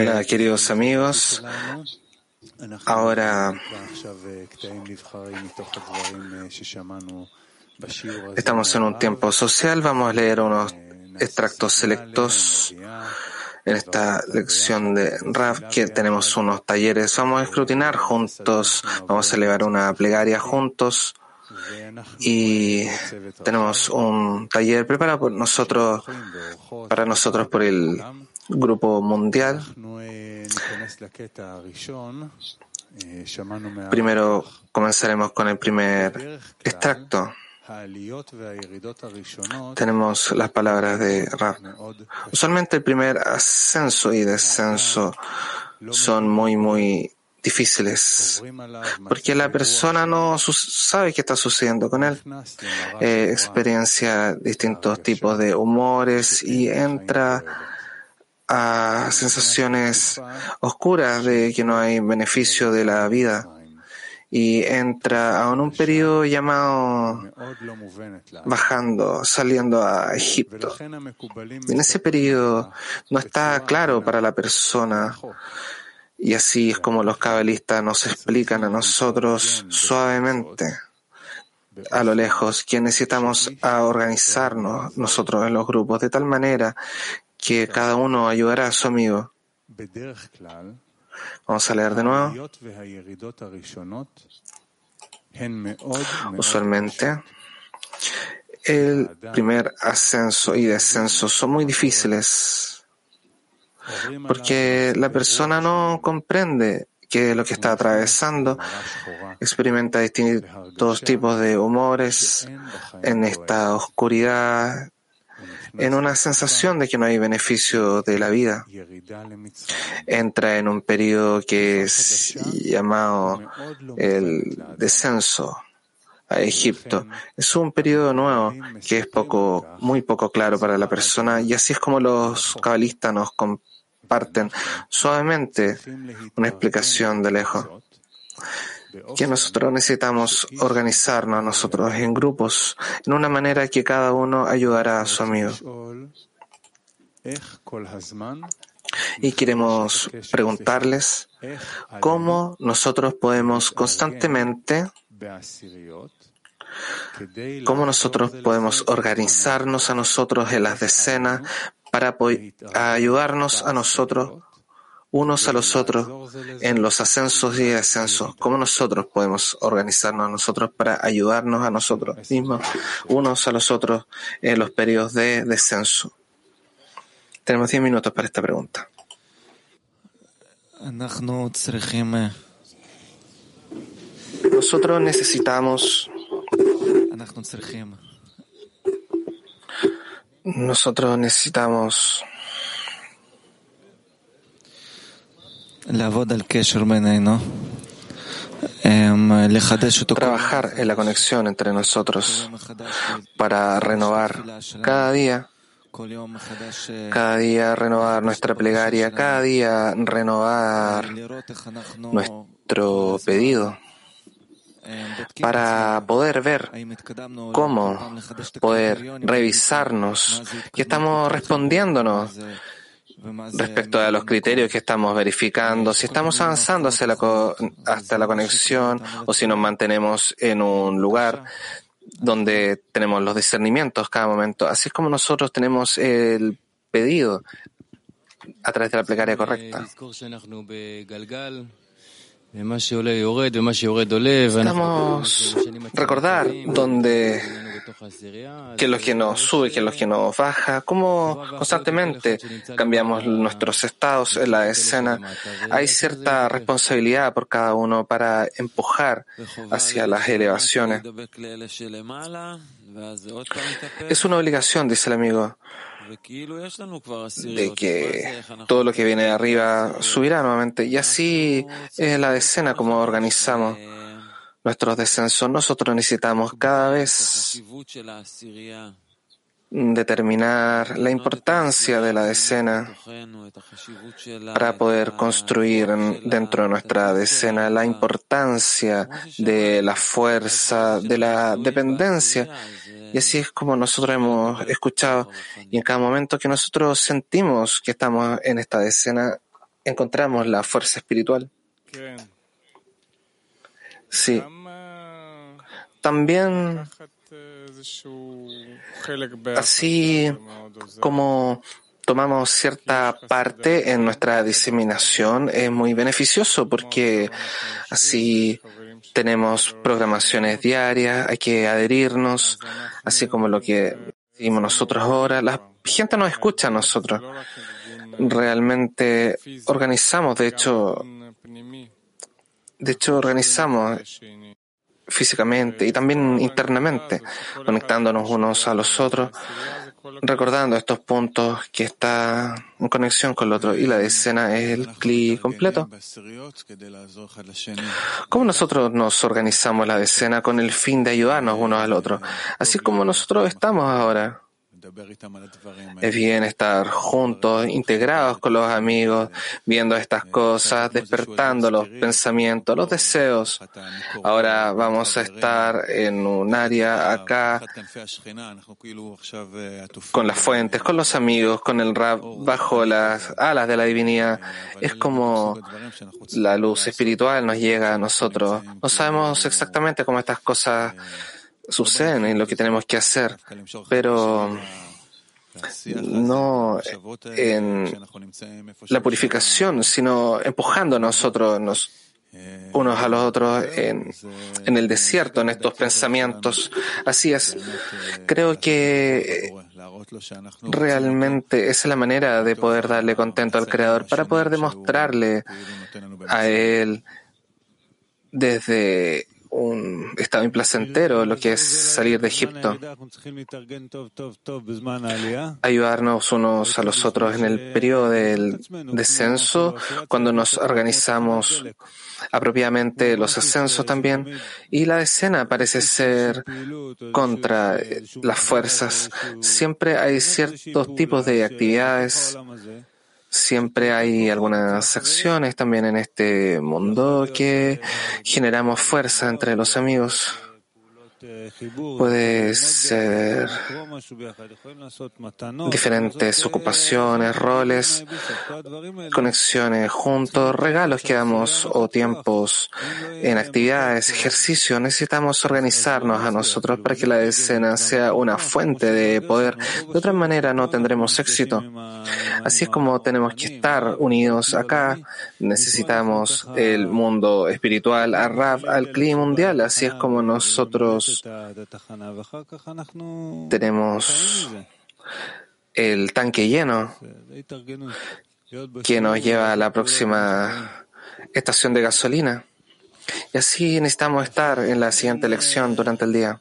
Hola, queridos amigos. Ahora estamos en un tiempo social. Vamos a leer unos extractos selectos en esta lección de Rav, que tenemos unos talleres. Vamos a escrutinar juntos, vamos a elevar una plegaria juntos y tenemos un taller preparado por nosotros, para nosotros por el grupo mundial. Primero comenzaremos con el primer extracto. Tenemos las palabras de Rav. Usualmente el primer ascenso y descenso son muy, muy difíciles, porque la persona no sabe qué está sucediendo con él, eh, experiencia distintos tipos de humores y entra a sensaciones oscuras de que no hay beneficio de la vida y entra a un periodo llamado bajando, saliendo a Egipto. En ese periodo no está claro para la persona y así es como los cabalistas nos explican a nosotros suavemente, a lo lejos, que necesitamos a organizarnos nosotros en los grupos de tal manera que cada uno ayudará a su amigo. Vamos a leer de nuevo. Usualmente, el primer ascenso y descenso son muy difíciles porque la persona no comprende qué es lo que está atravesando, experimenta distintos tipos de humores en esta oscuridad, en una sensación de que no hay beneficio de la vida. Entra en un periodo que es llamado el descenso a Egipto. Es un periodo nuevo que es poco, muy poco claro para la persona y así es como los cabalistas nos suavemente una explicación de lejos. Que nosotros necesitamos organizarnos nosotros en grupos en una manera que cada uno ayudará a su amigo. Y queremos preguntarles cómo nosotros podemos constantemente cómo nosotros podemos organizarnos a nosotros en las decenas para ayudarnos a nosotros unos a los otros en los ascensos y descensos. ¿Cómo nosotros podemos organizarnos a nosotros para ayudarnos a nosotros mismos, unos a los otros en los periodos de descenso? Tenemos 10 minutos para esta pregunta. Nosotros necesitamos nosotros necesitamos trabajar en la conexión entre nosotros para renovar cada día, cada día renovar nuestra plegaria, cada día renovar nuestro pedido para poder ver cómo poder revisarnos que estamos respondiéndonos respecto a los criterios que estamos verificando, si estamos avanzando hacia la hasta la conexión o si nos mantenemos en un lugar donde tenemos los discernimientos cada momento. Así es como nosotros tenemos el pedido a través de la plegaria correcta. Estamos recordar donde que es lo que nos sube, que es lo que nos baja, cómo constantemente cambiamos nuestros estados en la escena. Hay cierta responsabilidad por cada uno para empujar hacia las elevaciones. Es una obligación, dice el amigo de que todo lo que viene de arriba subirá nuevamente. Y así es la decena como organizamos nuestros descensos. Nosotros necesitamos cada vez determinar la importancia de la decena para poder construir dentro de nuestra decena la importancia de la fuerza, de la dependencia Y así es como nosotros hemos escuchado. Y en cada momento que nosotros sentimos que estamos en esta escena, encontramos la fuerza espiritual. Sí. También así como tomamos cierta parte en nuestra diseminación es muy beneficioso porque así tenemos programaciones diarias, hay que adherirnos, así como lo que decimos nosotros ahora. La gente nos escucha a nosotros. Realmente organizamos, de hecho, de hecho organizamos físicamente y también internamente, conectándonos unos a los otros, recordando estos puntos que está en conexión con el otro. Y la escena es el clic completo. ¿Cómo nosotros nos organizamos la escena con el fin de ayudarnos unos al otro? Así como nosotros estamos ahora. Es bien estar juntos, integrados con los amigos, viendo estas cosas, despertando los pensamientos, los deseos. Ahora vamos a estar en un área acá con las fuentes, con los amigos, con el rap bajo las alas de la divinidad. Es como la luz espiritual nos llega a nosotros. No sabemos exactamente cómo estas cosas suceden en lo que tenemos que hacer, pero no en la purificación, sino empujando nosotros unos a los otros en, el desierto, en estos pensamientos. Así es. Creo que realmente esa es la manera de poder darle contento al Creador, para poder demostrarle a Él desde un estado implacentero lo que es salir de Egipto. Ayudarnos unos a los otros en el periodo del descenso, cuando nos organizamos apropiadamente los ascensos también. Y la escena parece ser contra las fuerzas. Siempre hay ciertos tipos de actividades Siempre hay algunas acciones también en este mundo que generamos fuerza entre los amigos. Puede ser diferentes ocupaciones, roles, conexiones juntos, regalos que damos o tiempos en actividades, ejercicios. Necesitamos organizarnos a nosotros para que la escena sea una fuente de poder. De otra manera no tendremos éxito. Así es como tenemos que estar unidos acá. Necesitamos el mundo espiritual, a Rab, al clima mundial. Así es como nosotros tenemos el tanque lleno que nos lleva a la próxima estación de gasolina. Y así necesitamos estar en la siguiente lección durante el día.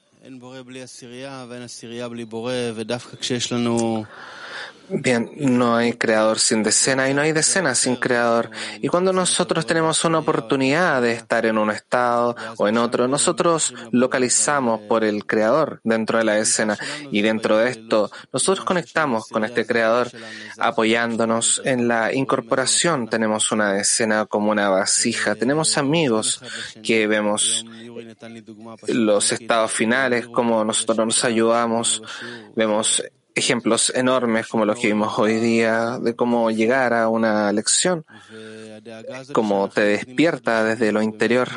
Bien, no hay creador sin decena y no hay decena sin creador. Y cuando nosotros tenemos una oportunidad de estar en un estado o en otro, nosotros localizamos por el creador dentro de la escena. Y dentro de esto, nosotros conectamos con este creador apoyándonos en la incorporación. Tenemos una escena como una vasija. Tenemos amigos que vemos los estados finales, como nosotros nos ayudamos. Vemos ejemplos enormes como los que vimos hoy día de cómo llegar a una lección, cómo te despierta desde lo interior.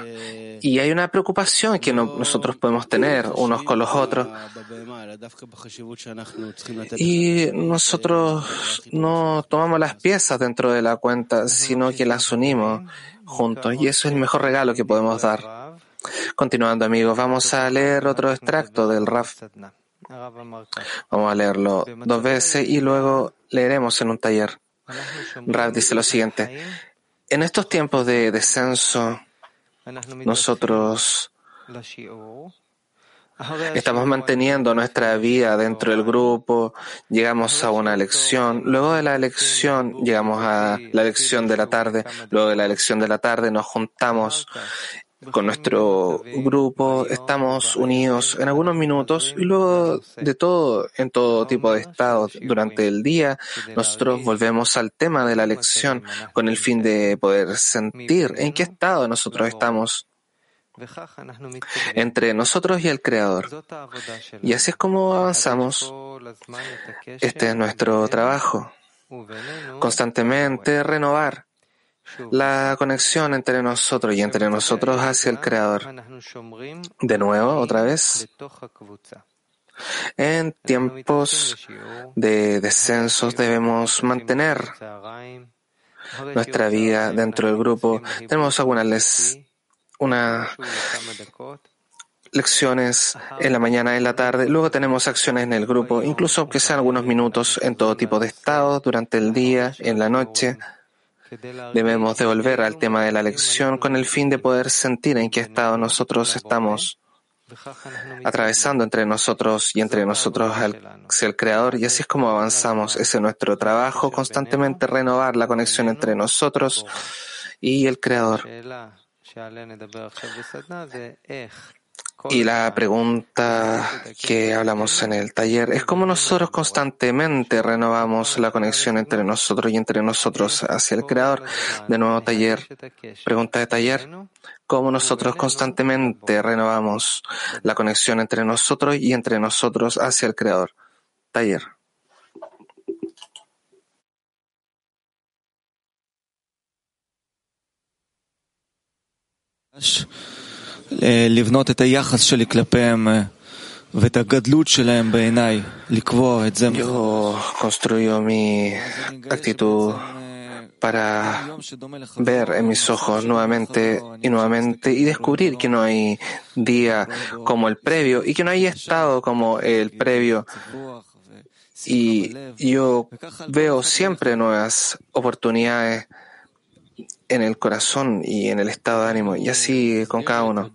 Y hay una preocupación que nosotros podemos tener unos con los otros. Y nosotros no tomamos las piezas dentro de la cuenta, sino que las unimos juntos. Y eso es el mejor regalo que podemos dar. Continuando amigos, vamos a leer otro extracto del RAF. Vamos a leerlo dos veces y luego leeremos en un taller. Rav dice lo siguiente. En estos tiempos de descenso, nosotros Estamos manteniendo nuestra vida dentro del grupo, llegamos a una lección, luego de la lección llegamos a la lección de la tarde, luego de la lección de la tarde nos juntamos con nuestro grupo, estamos unidos en algunos minutos y luego de todo, en todo tipo de estados durante el día, nosotros volvemos al tema de la lección con el fin de poder sentir en qué estado nosotros estamos. entre nosotros y el Creador. Y así es como avanzamos. Este es nuestro trabajo. Constantemente renovar la conexión entre nosotros y entre nosotros hacia el Creador. De nuevo, otra vez. En tiempos de descensos debemos mantener nuestra vida dentro del grupo. Tenemos algunas unas lecciones en la mañana, en la tarde. Luego tenemos acciones en el grupo, incluso aunque sean algunos minutos en todo tipo de estados, durante el día, en la noche. Debemos devolver al tema de la lección con el fin de poder sentir en qué estado nosotros estamos atravesando entre nosotros y entre nosotros hacia el Creador, y así es como avanzamos. Ese es nuestro trabajo, constantemente renovar la conexión entre nosotros y el Creador. Y la pregunta que hablamos en el taller es cómo nosotros constantemente renovamos la conexión entre nosotros y entre nosotros hacia el Creador. De nuevo, taller. Pregunta de taller. ¿Cómo nosotros constantemente renovamos la conexión entre nosotros y entre nosotros hacia el Creador? Taller. Yo construyo mi actitud para ver en mis ojos nuevamente y nuevamente y descubrir que no hay día como el previo y que no hay estado como el previo. Y yo veo siempre nuevas oportunidades en el corazón y en el estado de ánimo, y así con cada uno.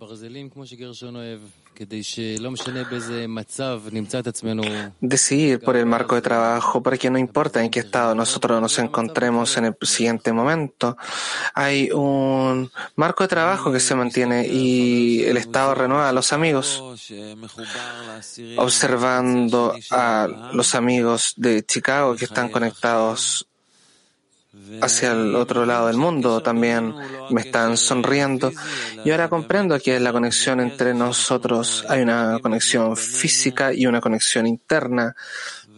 Decidir por el marco de trabajo para que no importa en qué estado nosotros nos encontremos en el siguiente momento. Hay un marco de trabajo que se mantiene y el estado renueva a los amigos. Observando a los amigos de Chicago que están conectados hacia el otro lado del mundo también me están sonriendo. Y ahora comprendo que en la conexión entre nosotros hay una conexión física y una conexión interna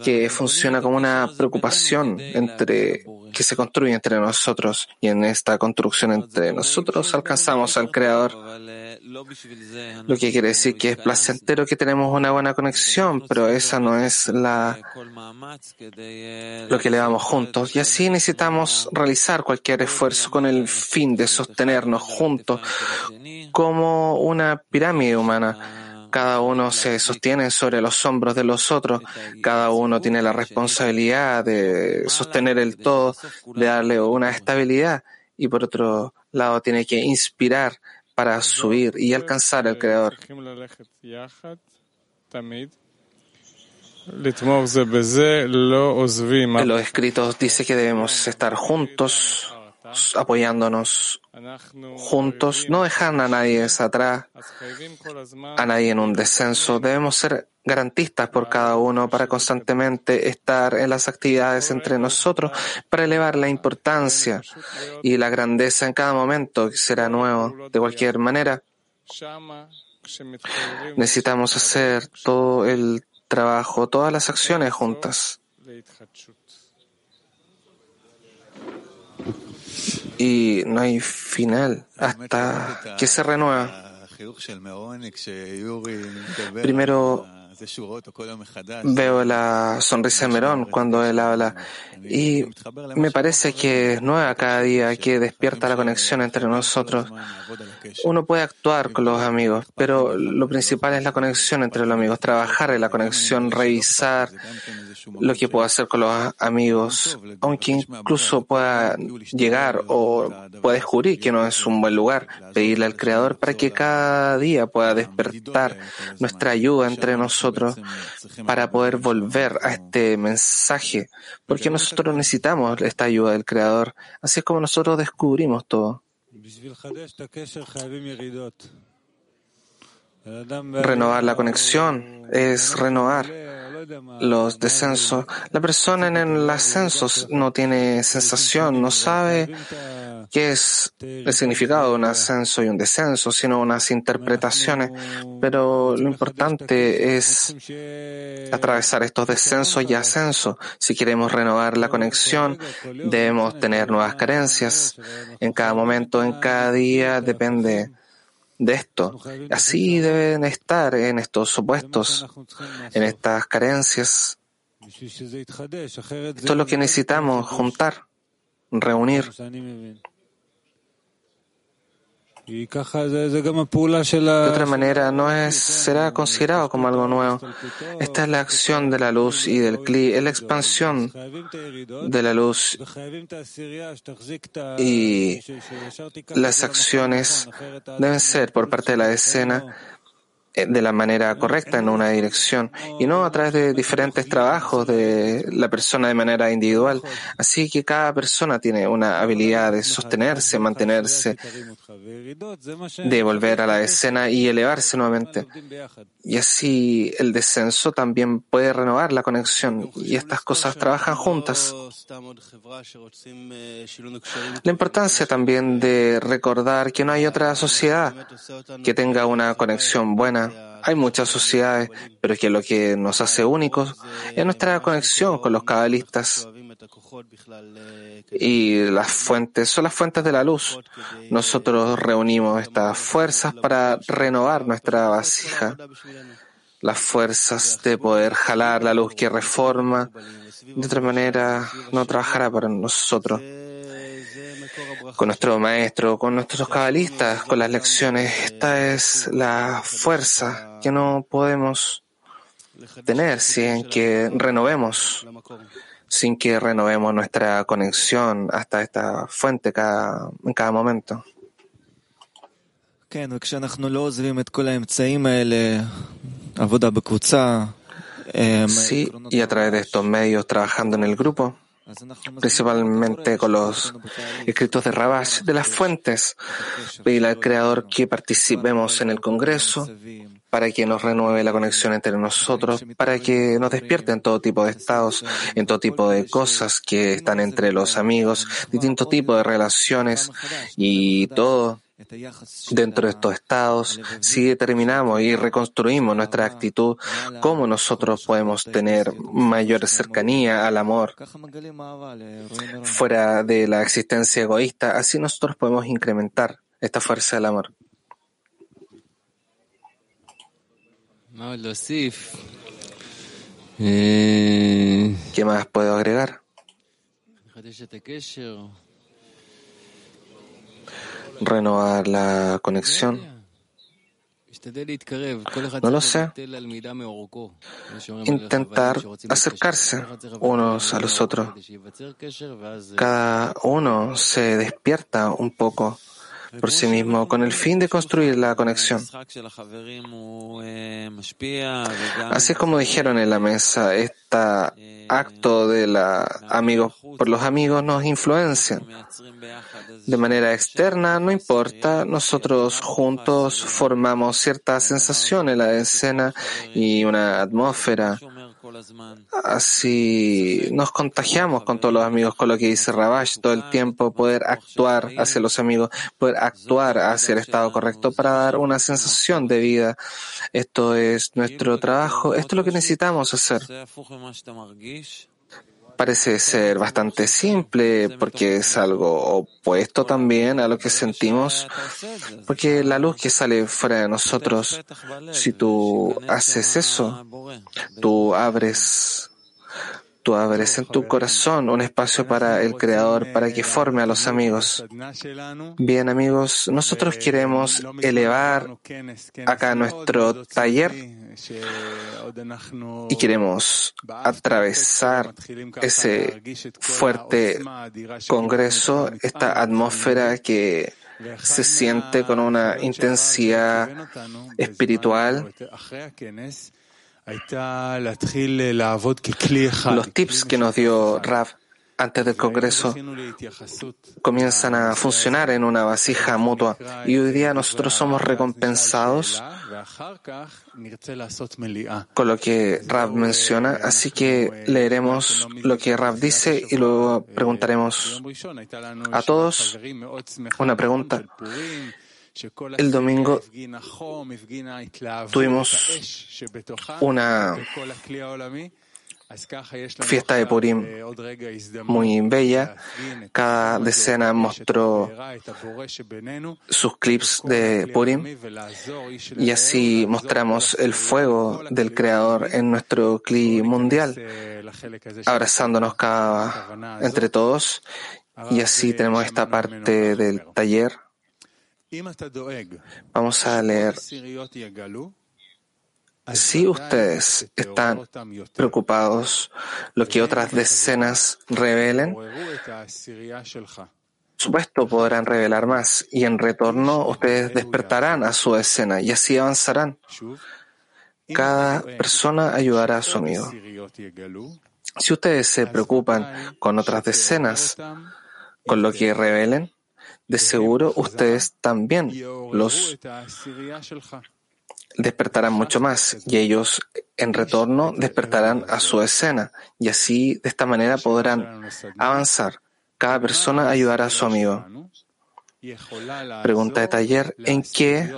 que funciona como una preocupación entre que se construye entre nosotros y en esta construcción entre nosotros alcanzamos al Creador. Lo que quiere decir que es placentero que tenemos una buena conexión, pero esa no es la lo que le damos juntos. Y así necesitamos realizar cualquier esfuerzo con el fin de sostenernos juntos como una pirámide humana. Cada uno se sostiene sobre los hombros de los otros, cada uno tiene la responsabilidad de sostener el todo, de darle una estabilidad. Y por otro lado tiene que inspirar para subir y alcanzar el Creador. En los escritos dice que debemos estar juntos apoyándonos juntos, no dejar a nadie atrás, a nadie en un descenso. Debemos ser garantistas por cada uno para constantemente estar en las actividades entre nosotros, para elevar la importancia y la grandeza en cada momento que será nuevo. De cualquier manera, necesitamos hacer todo el trabajo, todas las acciones juntas y no hay final hasta que se renueva. Primero veo la sonrisa de Merón cuando él habla y me parece que es nueva cada día, que despierta la conexión entre nosotros. Uno puede actuar con los amigos, pero lo principal es la conexión entre los amigos, trabajar en la conexión, revisar lo que puedo hacer con los amigos, aunque incluso pueda llegar o pueda descubrir que no es un buen lugar, pedirle al Creador para que cada día pueda despertar nuestra ayuda entre nosotros para poder volver a este mensaje, porque nosotros necesitamos esta ayuda del Creador. Así es como nosotros descubrimos todo. Renovar la conexión es renovar los descensos. La persona en el ascenso no tiene sensación, no sabe qué es el significado de un ascenso y un descenso, sino unas interpretaciones. Pero lo importante es atravesar estos descensos y ascensos. Si queremos renovar la conexión, debemos tener nuevas carencias. En cada momento, en cada día, depende de esto. Así deben estar en estos opuestos, en estas carencias. Esto es lo que necesitamos juntar, reunir. De otra manera, no es, será considerado como algo nuevo. Esta es la acción de la luz y del cli, es la expansión de la luz y las acciones deben ser por parte de la escena de la manera correcta en una dirección y no a través de diferentes trabajos de la persona de manera individual. Así que cada persona tiene una habilidad de sostenerse, mantenerse, de volver a la escena y elevarse nuevamente. Y así el descenso también puede renovar la conexión y estas cosas trabajan juntas. La importancia también de recordar que no hay otra sociedad que tenga una conexión buena hay muchas sociedades, pero que lo que nos hace únicos es nuestra conexión con los cabalistas. Y las fuentes son las fuentes de la luz. Nosotros reunimos estas fuerzas para renovar nuestra vasija, las fuerzas de poder jalar la luz que reforma. De otra manera, no trabajará para nosotros con nuestro maestro, con nuestros cabalistas, con las lecciones. Esta es la fuerza que no podemos tener sin que renovemos, sin que renovemos nuestra conexión hasta esta fuente cada, en cada momento. Sí, y a través de estos medios trabajando en el grupo principalmente con los escritos de Rabash, de las fuentes. Pedirle al Creador que participemos en el Congreso para que nos renueve la conexión entre nosotros, para que nos despierte en todo tipo de estados, en todo tipo de cosas que están entre los amigos, distintos tipos de relaciones y todo Dentro de estos estados, si determinamos y reconstruimos nuestra actitud, cómo nosotros podemos tener mayor cercanía al amor fuera de la existencia egoísta, así nosotros podemos incrementar esta fuerza del amor. ¿Qué más puedo agregar? Renovar la conexión? No lo sé. Intentar acercarse unos a los otros. Cada uno se despierta un poco por sí mismo con el fin de construir la conexión. Así como dijeron en la mesa, este acto de la amigos por los amigos nos influencia. De manera externa, no importa, nosotros juntos formamos cierta sensación en la escena y una atmósfera Así nos contagiamos con todos los amigos, con lo que dice Rabash todo el tiempo, poder actuar hacia los amigos, poder actuar hacia el estado correcto para dar una sensación de vida. Esto es nuestro trabajo, esto es lo que necesitamos hacer parece ser bastante simple porque es algo opuesto también a lo que sentimos, porque la luz que sale fuera de nosotros, si tú haces eso, tú abres Tú abres en tu corazón un espacio para el Creador, para que forme a los amigos. Bien, amigos, nosotros queremos elevar acá nuestro taller y queremos atravesar ese fuerte congreso, esta atmósfera que se siente con una intensidad espiritual. los tips que nos dio Rav antes del Congreso comienzan a funcionar en una vasija mutua y hoy día nosotros somos recompensados con lo que Rav menciona, así que leeremos lo que Rav dice y luego preguntaremos a todos una pregunta. El domingo tuvimos una fiesta de Purim muy bella. Cada decena mostró sus clips de Purim y así mostramos el fuego del Creador en nuestro clip mundial, abrazándonos cada, entre todos y así tenemos esta parte del taller. Vamos a leer si ustedes están preocupados lo que otras decenas revelen, supuesto podrán revelar más y en retorno ustedes despertarán a su escena y así avanzarán. Cada persona ayudará a su amigo. Si ustedes se preocupan con otras decenas, con lo que revelen, de seguro ustedes también los despertarán mucho más y ellos en retorno despertarán a su escena y así de esta manera podrán avanzar. Cada persona ayudará a su amigo. Pregunta de taller, ¿en qué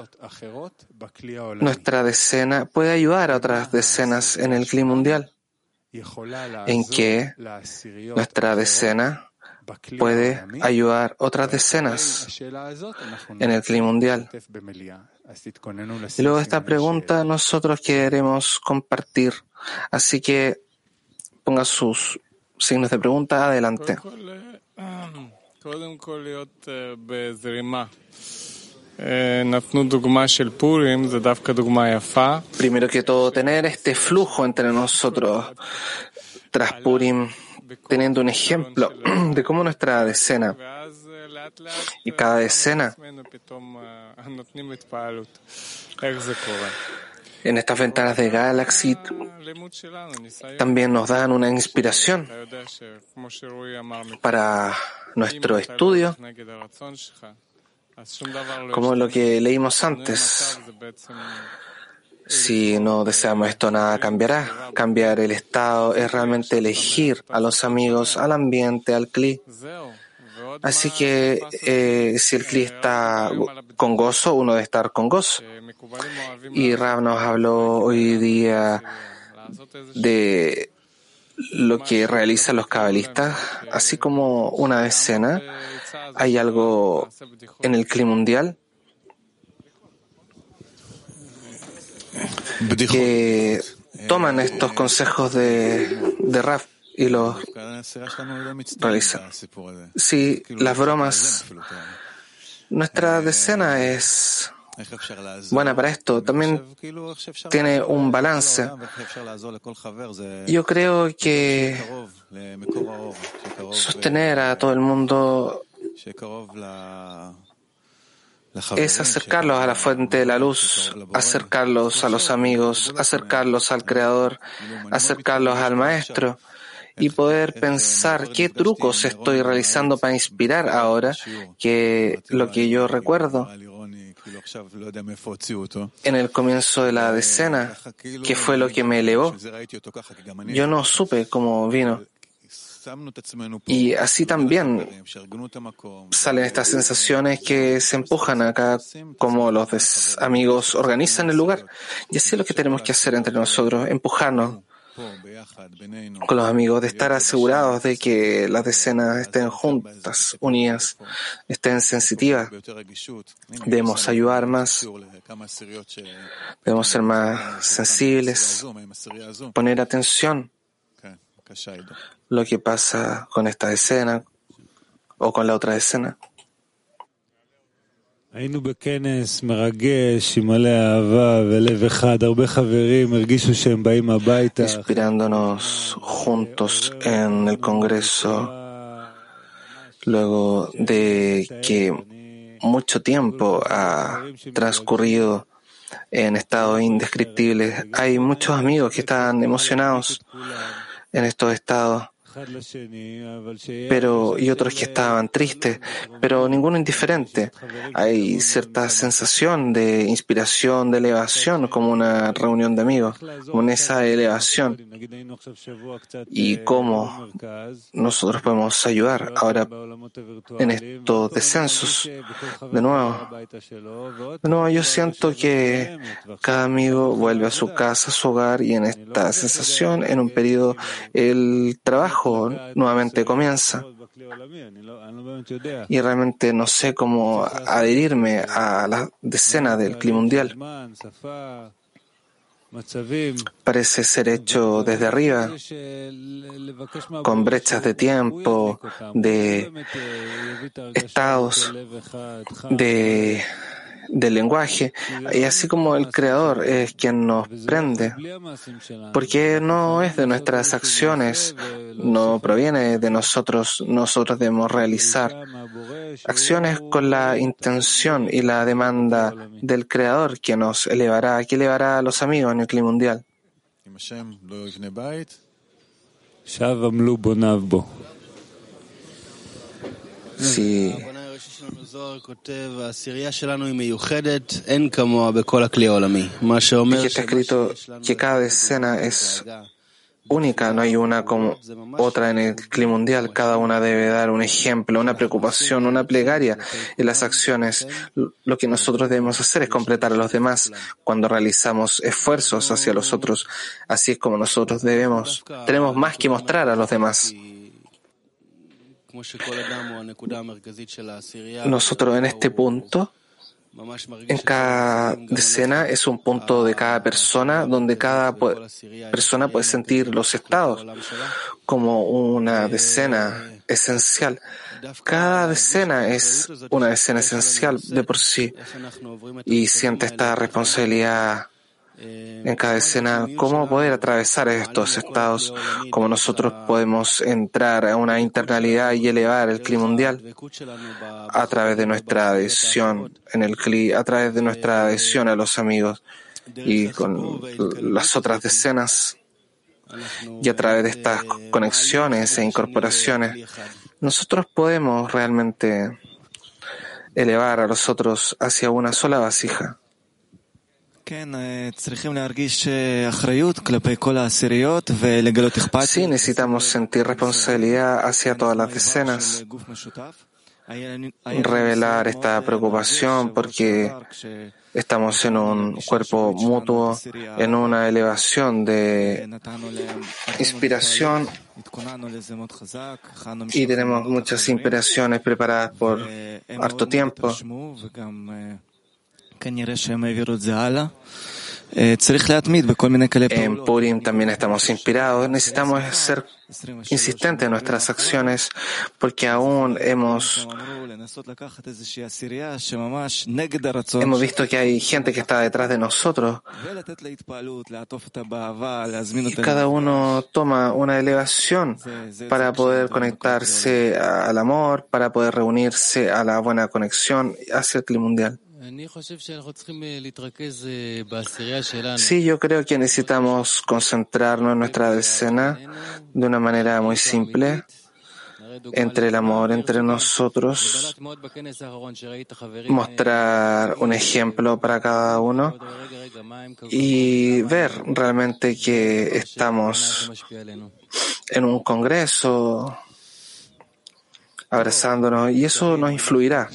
nuestra decena puede ayudar a otras decenas en el clima mundial? ¿En qué nuestra decena puede ayudar otras decenas en el clima mundial? Y luego de esta pregunta nosotros queremos compartir. Así que ponga sus signos de pregunta. Adelante. Primero que todo, tener este flujo entre nosotros. Tras Purim, teniendo un ejemplo de cómo nuestra decena y cada decena en estas ventanas de Galaxy también nos dan una inspiración para nuestro estudio, como lo que leímos antes. Si no deseamos esto, nada cambiará. Cambiar el estado es realmente elegir a los amigos, al ambiente, al CLI. Así que eh, si el CLI está con gozo, uno debe estar con gozo. Y Rab nos habló hoy día de lo que realizan los cabalistas, así como una escena, hay algo en el clima mundial que toman estos consejos de, de Raf y lo realiza. Si las bromas, nuestra decena es buena para esto, también tiene un balance. Yo creo que sostener a todo el mundo es acercarlos a la fuente de la luz, acercarlos a los amigos, acercarlos al Creador, acercarlos al Maestro y poder pensar qué trucos estoy realizando para inspirar ahora que lo que yo recuerdo en el comienzo de la decena, que fue lo que me elevó. Yo no supe cómo vino. Y así también salen estas sensaciones que se empujan acá, como los amigos organizan el lugar. Y así es lo que tenemos que hacer entre nosotros, empujarnos con los amigos, de estar asegurados de que las decenas estén juntas, unidas, estén sensitivas. Debemos ayudar más, debemos ser más sensibles, poner atención lo que pasa con esta escena o con la otra escena. Inspirándonos juntos en el Congreso, luego de que mucho tiempo ha transcurrido en estados indescriptibles, hay muchos amigos que están emocionados en estos estados pero y otros que estaban tristes, pero ninguno indiferente. Hay cierta sensación de inspiración, de elevación, como una reunión de amigos, con esa elevación. Y cómo nosotros podemos ayudar ahora en estos descensos. De nuevo, de nuevo yo siento que cada amigo vuelve a su casa, a su hogar y en esta sensación, en un periodo, el trabajo nuevamente comienza. Y realmente no sé cómo adherirme a la decena del clima mundial. Parece ser hecho desde arriba, con brechas de tiempo, de estados, de del lenguaje, y así como el Creador es quien nos prende, porque no es de nuestras acciones, no proviene de nosotros, nosotros debemos realizar acciones con la intención y la demanda del Creador que nos elevará, que elevará a los amigos en el clima mundial. Si Aquí está escrito que cada escena es única, no hay una como otra en el clima mundial. Cada una debe dar un ejemplo, una preocupación, una plegaria en las acciones. Lo que nosotros debemos hacer es completar a los demás cuando realizamos esfuerzos hacia los otros. Así es como nosotros debemos, tenemos más que mostrar a los demás. Nosotros en este punto, en cada decena es un punto de cada persona donde cada persona puede sentir los estados como una decena esencial. Cada decena es una decena esencial de por sí. y siente esta responsabilidad en cada escena, cómo poder atravesar estos estados, cómo nosotros podemos entrar a una internalidad y elevar el clima mundial a través de nuestra adhesión en el CLI, a través de nuestra adhesión a los amigos y con las otras decenas y a través de estas conexiones e incorporaciones, nosotros podemos realmente elevar a los otros hacia una sola vasija. Sí, necesitamos sentir responsabilidad hacia todas las decenas, revelar esta preocupación porque estamos en un cuerpo mutuo, en una elevación de inspiración y tenemos muchas inspiraciones preparadas por harto tiempo. En Purim también estamos inspirados. Necesitamos ser insistentes en nuestras acciones porque aún hemos, hemos visto que hay gente que está detrás de nosotros. y cada uno toma una elevación para poder conectarse al amor, para poder reunirse a la buena conexión hacia el clima mundial. Sí, yo creo que necesitamos concentrarnos en nuestra decena de una manera muy simple entre el amor entre nosotros, mostrar un ejemplo para cada uno y ver realmente que estamos en un congreso abrazándonos y eso nos influirá.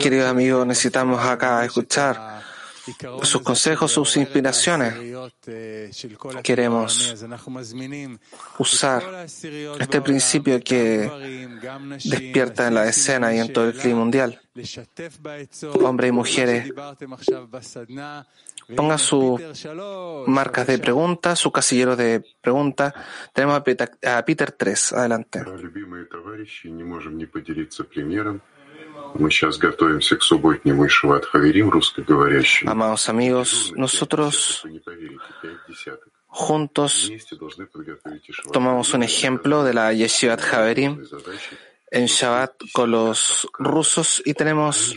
Queridos amigos, necesitamos acá escuchar sus consejos, sus inspiraciones. Queremos usar este principio que despierta en la escena y en todo el clima mundial. Hombres y mujeres, pongan sus marcas de pregunta, su casillero de pregunta. Tenemos a Peter 3. Adelante. Amados amigos, nosotros juntos tomamos un ejemplo de la Yeshivat Haverim en Shabbat con los rusos y tenemos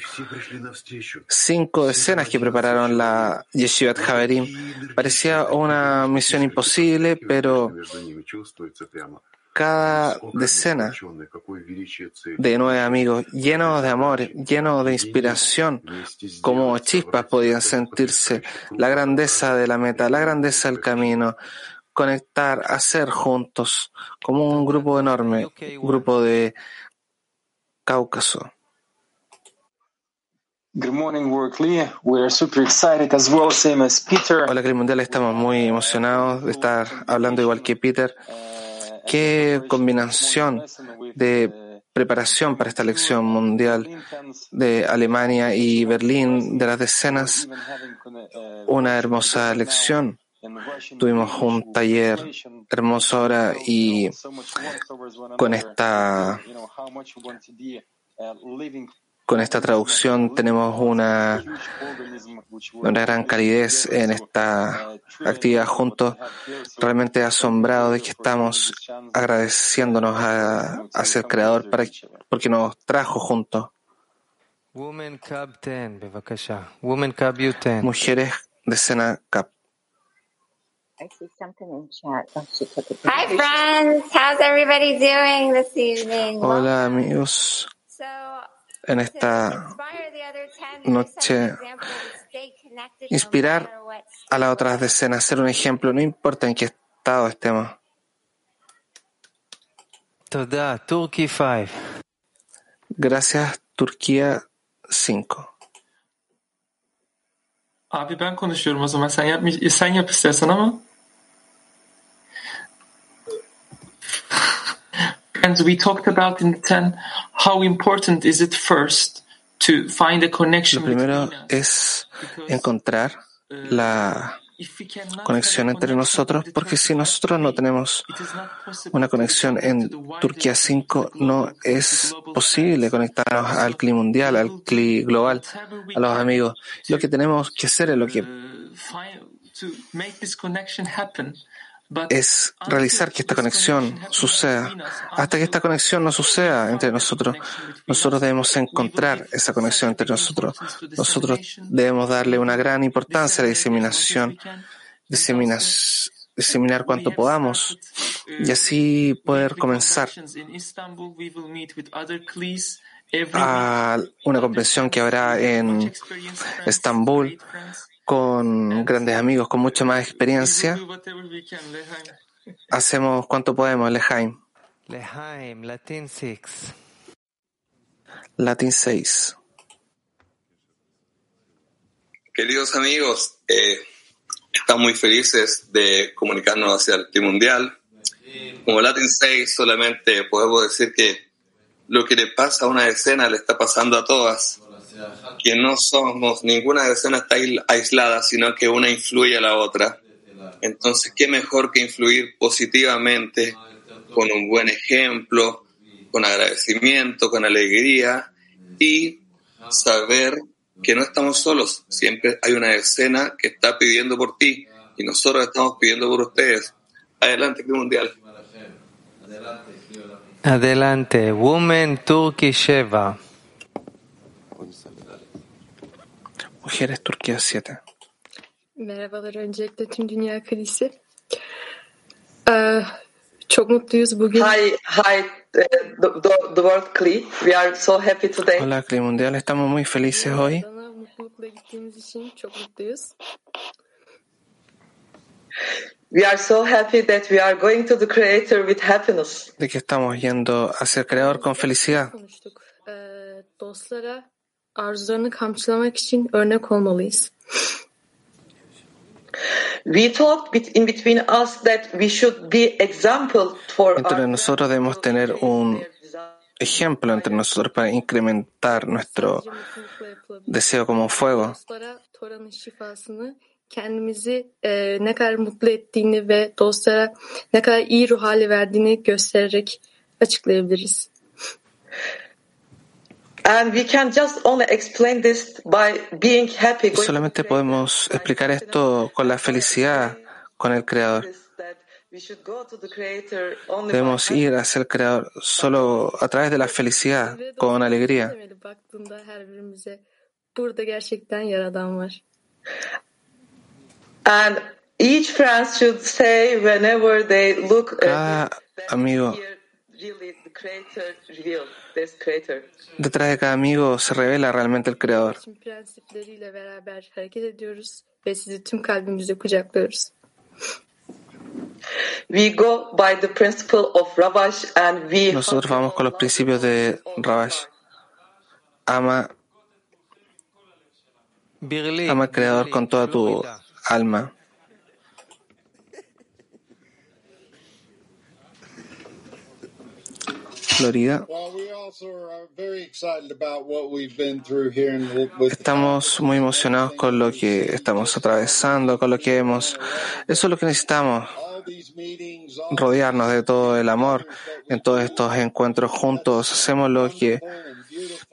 cinco decenas que prepararon la Yeshivat Haverim. Parecía una misión imposible, pero cada decena de nueve amigos llenos de amor, llenos de inspiración, como chispas podían sentirse la grandeza de la meta, la grandeza del camino, conectar, hacer juntos, como un grupo enorme, un grupo de Cáucaso. Hola, Mundial, estamos muy emocionados de estar hablando igual que Peter. Qué combinación de preparación para esta elección mundial de Alemania y Berlín, de las decenas, una hermosa lección. Tuvimos un taller hermoso ahora y con esta con esta traducción tenemos una, una gran calidez en esta actividad juntos. Realmente asombrado de que estamos agradeciéndonos a, a ser creador para, porque nos trajo juntos. Mujeres de escena Cap. Hi friends, how's everybody doing this evening? Hola amigos en esta noche inspirar a las otras decenas, ser un ejemplo, no importa en qué estado estemos. Gracias, Turquía 5. Abi ben konuşuyorum o zaman. Sen yap, sen yap istersen ama. And we talked about in the 10 how important is it first to find a connection Lo primero es encontrar la conexión entre nosotros, porque si nosotros no tenemos una conexión en Turquía 5, no es posible conectarnos al CLI mundial, al CLI global, a los amigos. Lo que tenemos que hacer es lo que es realizar que esta conexión suceda. Hasta que esta conexión no suceda entre nosotros, nosotros debemos encontrar esa conexión entre nosotros. Nosotros debemos darle una gran importancia a la diseminación, diseminar cuanto podamos y así poder comenzar a una convención que habrá en Estambul con grandes amigos, con mucha más experiencia, hacemos cuanto podemos, Lejaim. Latin 6. Latin 6. Queridos amigos, eh, estamos muy felices de comunicarnos hacia el Team Mundial. Como Latin 6 solamente podemos decir que lo que le pasa a una escena le está pasando a todas que no somos, ninguna decena está aislada, sino que una influye a la otra. Entonces, ¿qué mejor que influir positivamente con un buen ejemplo, con agradecimiento, con alegría y saber que no estamos solos? Siempre hay una escena que está pidiendo por ti y nosotros estamos pidiendo por ustedes. Adelante, Club Mundial. Adelante, Women Turkey Sheva. Mujeres Turquía 7. Merhabalar öncelikle tüm Dünya Kalisi. Ee, çok mutluyuz bugün. Hi, hi, the, the, the World Cli. We are so happy today. Hola, Cli Mundial. Estamos muy felices hoy. Mutlulukla gittiğimiz için çok mutluyuz. We are so happy that we are going to the Creator with happiness. De que estamos yendo hacia el Creador con felicidad. Konuştuk. Ee, dostlara arzularını kamçılamak için örnek olmalıyız. We talked in between us that we should be example for Entre nosotros debemos tener un ejemplo entre nosotros para incrementar nuestro deseo como fuego. Tora'nın şifasını kendimizi e, ne kadar mutlu ettiğini ve dostlara ne kadar iyi ruh hali verdiğini göstererek açıklayabiliriz. Solamente podemos explicar esto con la felicidad con el Creador. Debemos ir hacia el Creador solo a través de la felicidad, con alegría. Cada amigo, detrás de cada amigo se revela realmente el Creador. Nosotros vamos con los principios de Rabash. Ama, ama al Creador con toda tu alma. Florida. Well, we also are very excited about what we've been through here and with the Estamos muy emocionados con lo que estamos atravesando, con lo que hemos. Eso es lo que necesitamos, rodearnos de todo el amor en todos estos encuentros juntos. Hacemos lo que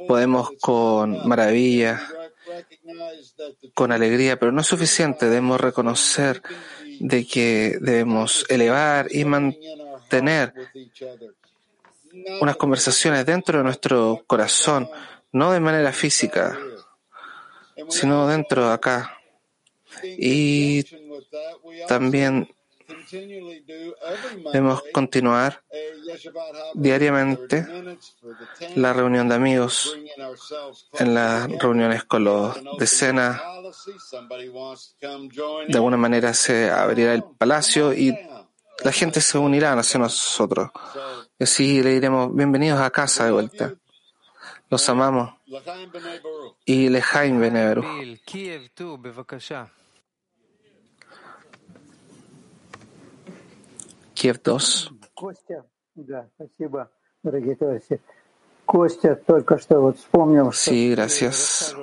podemos con maravilla, con alegría, pero no es suficiente. Debemos reconocer de que debemos elevar y mantener. Unas conversaciones dentro de nuestro corazón, no de manera física, sino dentro de acá. Y también debemos continuar diariamente 30 minutes for the 10, la reunión de amigos, en las reuniones con los de cena. De alguna manera se abrirá el palacio y la gente se unirá hacia nosotros. Y le diremos, bienvenidos a casa de vuelta. Los amamos. Y Lejaim Beneveru. Kiev 2. Sí, gracias.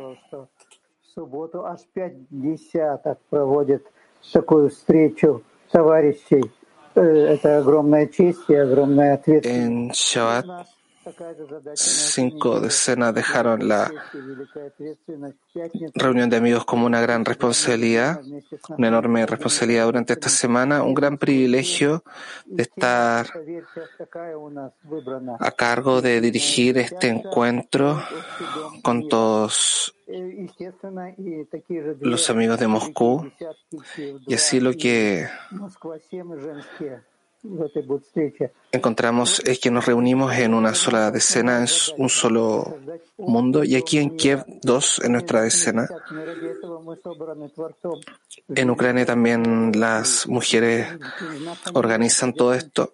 субботу аж пять десяток проводят такую встречу товарищей. Э, Это огромная честь и огромная ответственность. Cinco decenas dejaron la reunión de amigos como una gran responsabilidad, una enorme responsabilidad durante esta semana, un gran privilegio de estar a cargo de dirigir este encuentro con todos los amigos de Moscú. Y así lo que encontramos es que nos reunimos en una sola decena, en un solo mundo, y aquí en Kiev dos en nuestra decena. En Ucrania también las mujeres organizan todo esto.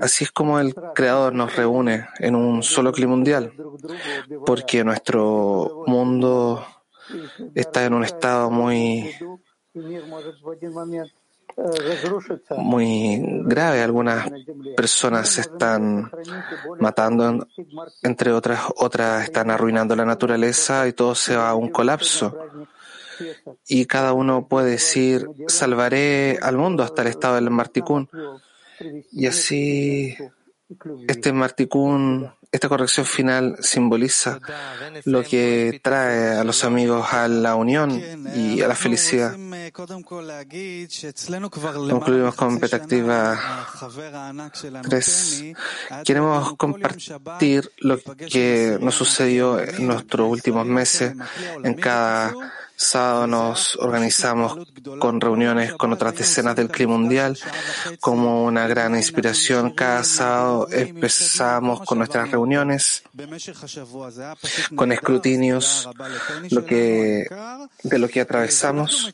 Así es como el Creador nos reúne en un solo clima mundial, porque nuestro mundo está en un estado muy muy grave. Algunas personas se están matando, entre otras, otras están arruinando la naturaleza y todo se va a un colapso. Y cada uno puede decir, salvaré al mundo hasta el estado del Marticún. Y así este Marticún esta corrección final simboliza lo que trae a los amigos a la unión y a la felicidad. Concluimos con perspectiva 3. Queremos compartir lo que nos sucedió en nuestros últimos meses. En cada sábado nos organizamos con reuniones con otras decenas del clima mundial como una gran inspiración. Cada sábado empezamos con nuestras reuniones, con escrutinios de lo que atravesamos.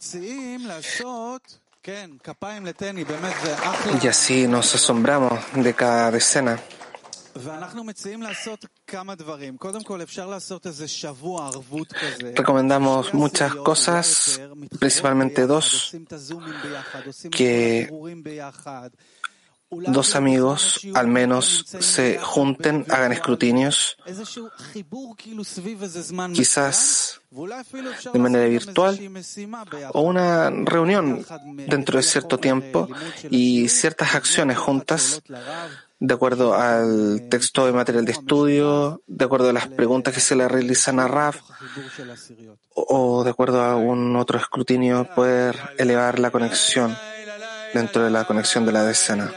Y así nos asombramos de cada decena. Recomendamos muchas cosas, principalmente dos, que dos amigos al menos se junten, hagan escrutinios, quizás de manera virtual o una reunión dentro de cierto tiempo y ciertas acciones juntas de acuerdo al texto de material de estudio, de acuerdo a las preguntas que se le realizan a Raf o de acuerdo a un otro escrutinio poder elevar la conexión. dentro de la conexión de la decena.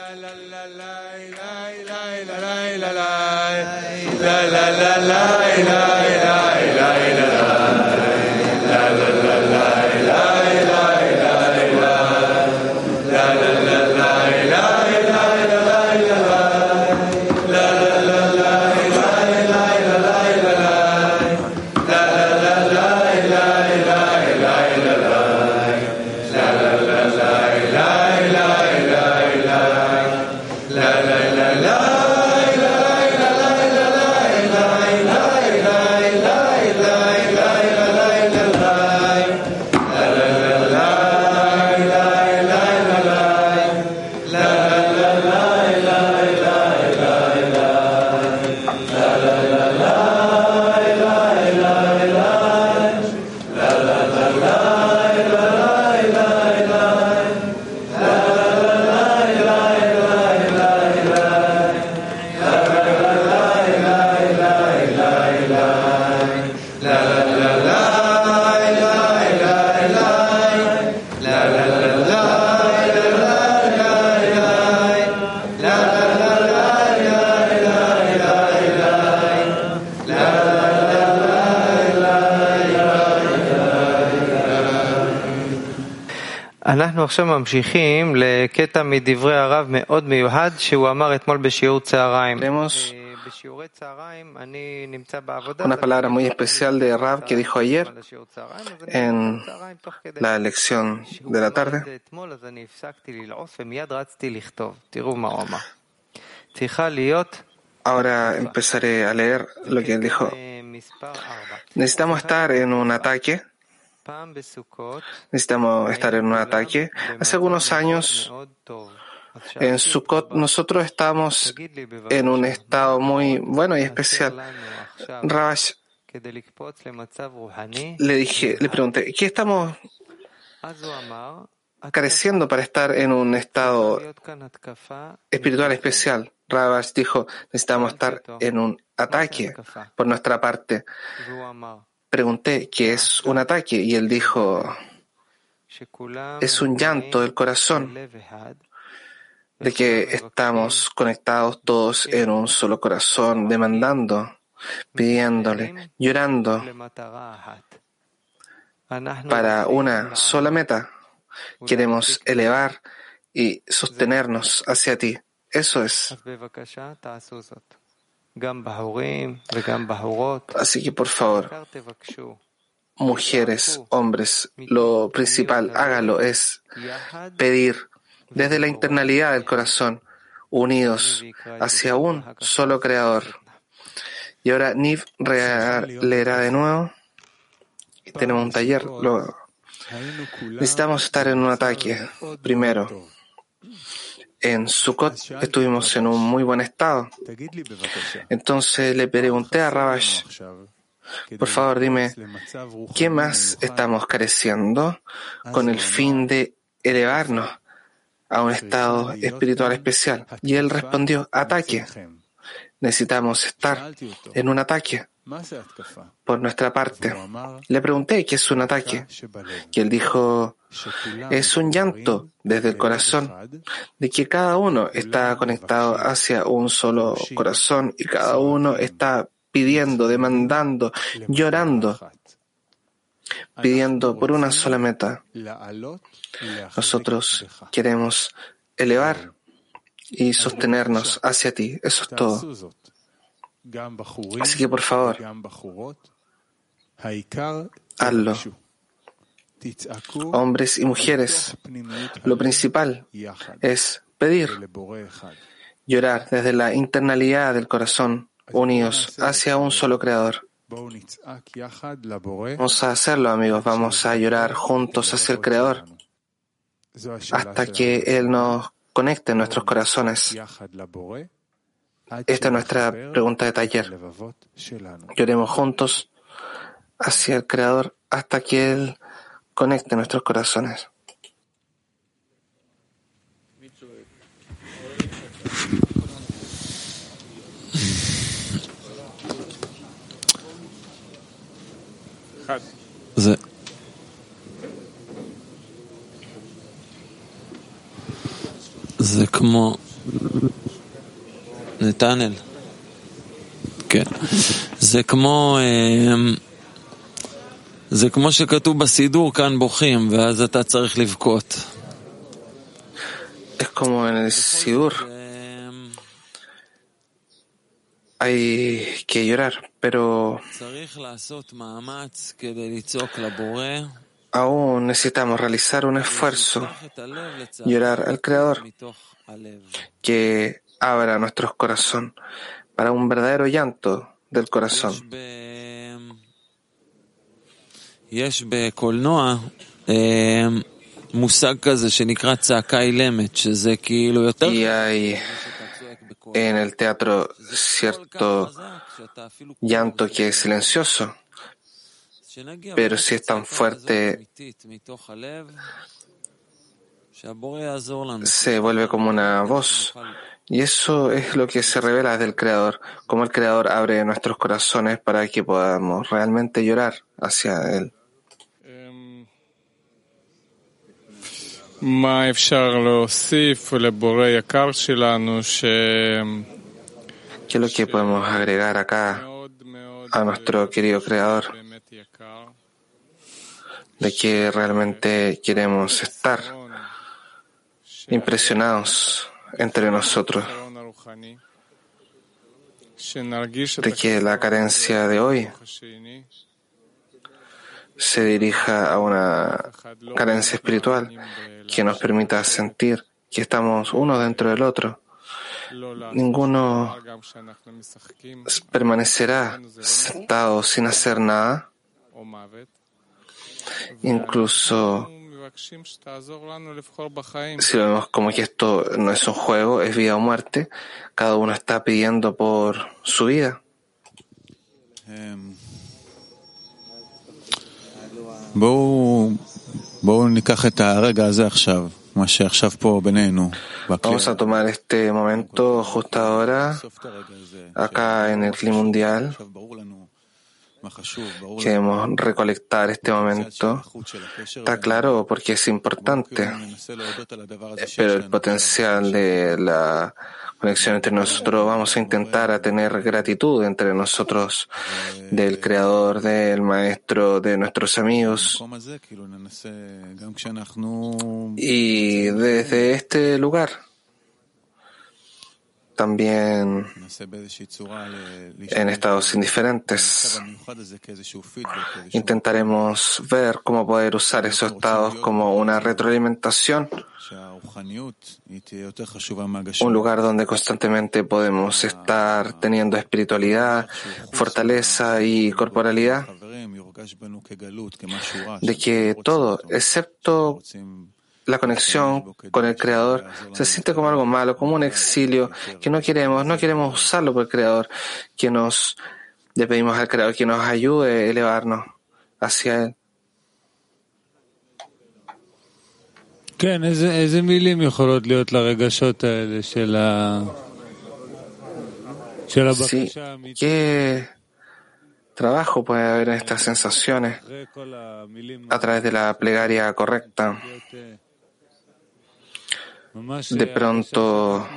אנחנו עכשיו ממשיכים לקטע מדברי הרב מאוד מיוחד שהוא אמר אתמול בשיעור צהריים. Tenemos בשיעורי צהריים אני נמצא בעבודה. una palabra muy especial de Rab que dijo ayer לשיעור צהריים, אז אני en צהריים תוך כדי. la lección כשהוא de la אמר את tarde. זה אתמול אז אני הפסקתי ללעוס ומיד רצתי לכתוב. תראו מה הוא אמר. צריכה להיות Ahora empezaré a leer lo que él dijo. אה, מספר ארבע. Necesitamos estar en un ataque. Necesitamos estar en un ataque. Hace algunos años, en Sukkot, nosotros estamos en un estado muy bueno y especial. Rabash, le dije, le pregunté, ¿qué estamos careciendo para estar en un estado espiritual especial? Rabash dijo, necesitamos estar en un ataque por nuestra parte pregunté qué es un ataque y él dijo, es un llanto del corazón, de que estamos conectados todos en un solo corazón, demandando, pidiéndole, llorando para una sola meta. Queremos elevar y sostenernos hacia ti. Eso es. Así que por favor, mujeres, hombres, lo principal, hágalo, es pedir desde la internalidad del corazón, unidos hacia un solo creador. Y ahora Niv leerá de nuevo. Tenemos un taller. Necesitamos estar en un ataque primero en Sukkot estuvimos en un muy buen estado. Entonces le pregunté a Rabash, por favor dime, ¿qué más estamos careciendo con el fin de elevarnos a un estado espiritual especial? Y él respondió, ataque. Necesitamos estar en un ataque por nuestra parte. Le pregunté qué es un ataque. Y él dijo, es un llanto desde el corazón, de que cada uno está conectado hacia un solo corazón y cada uno está pidiendo, demandando, llorando, pidiendo por una sola meta. Nosotros queremos elevar y sostenernos hacia ti. Eso es todo. Así que por favor, hazlo. Hombres y mujeres, lo principal es pedir, llorar desde la internalidad del corazón, unidos hacia un solo creador. Vamos a hacerlo, amigos. Vamos a llorar juntos hacia el creador hasta que Él nos conecte en nuestros corazones. Esta es nuestra pregunta de taller. Lloremos juntos hacia el Creador hasta que Él conecte nuestros corazones. זה כמו... נתנאל. כן. זה כמו... זה כמו שכתוב בסידור, כאן בוכים, ואז אתה צריך לבכות. Es como en el Sidur. Hay que llorar, pero aún necesitamos realizar un esfuerzo, llorar al Creador, que abra nuestros corazones para un verdadero llanto del corazón. Y hay en el teatro cierto llanto que es silencioso, pero si es tan fuerte, se vuelve como una voz. Y eso es lo que se revela del Creador, como el Creador abre nuestros corazones para que podamos realmente llorar hacia Él. ¿Qué es lo que podemos agregar acá a nuestro querido Creador? De que realmente queremos estar impresionados entre nosotros, de que la carencia de hoy se dirija a una carencia espiritual que nos permita sentir que estamos uno dentro del otro. Ninguno permanecerá sentado sin hacer nada. Incluso si vemos como que esto no es un juego, es vida o muerte, cada uno está pidiendo por su vida. Vamos a tomar este momento justo ahora, acá en el clima mundial. Queremos recolectar este momento. Está claro porque es importante, pero el potencial de la conexión entre nosotros, vamos a intentar a tener gratitud entre nosotros del Creador, del Maestro, de nuestros amigos. Y desde este lugar también en estados indiferentes. Intentaremos ver cómo poder usar esos estados como una retroalimentación, un lugar donde constantemente podemos estar teniendo espiritualidad, fortaleza y corporalidad, de que todo, excepto la conexión con el Creador se siente como algo malo, como un exilio que no queremos, no queremos usarlo por el Creador, que nos le pedimos al Creador que nos ayude a elevarnos hacia Él. ¿qué trabajo puede haber en estas sensaciones a través de la plegaria correcta? De pronto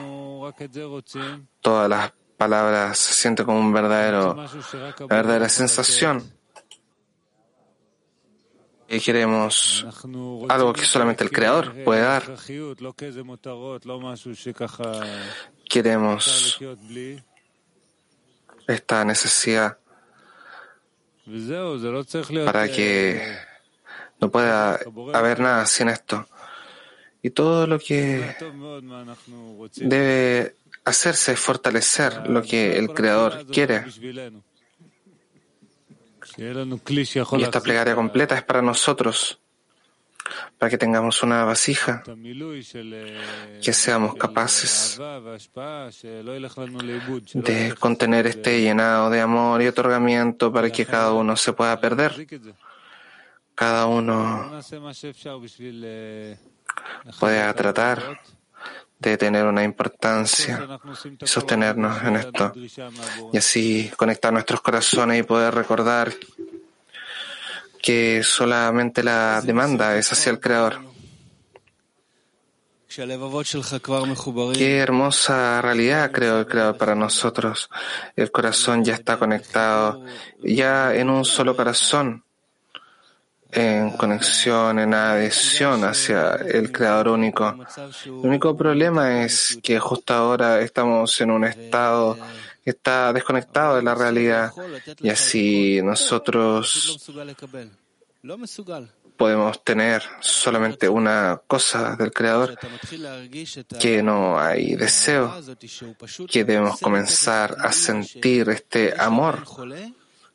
todas las palabras se sienten como un verdadero, una verdadera sensación. Y queremos algo que solamente el Creador puede dar. Queremos esta necesidad para que no pueda haber nada sin esto. Y todo lo que debe hacerse es fortalecer lo que el Creador quiere. Y esta plegaria completa es para nosotros, para que tengamos una vasija, que seamos capaces de contener este llenado de amor y otorgamiento para que cada uno se pueda perder. Cada uno pueda tratar de tener una importancia y sostenernos en esto y así conectar nuestros corazones y poder recordar que solamente la demanda es hacia el Creador. Qué hermosa realidad creo el Creador para nosotros. El corazón ya está conectado, ya en un solo corazón, en conexión, en adhesión hacia el Creador único. El único problema es que justo ahora estamos en un estado que está desconectado de la realidad y así nosotros podemos tener solamente una cosa del Creador, que no hay deseo, que debemos comenzar a sentir este amor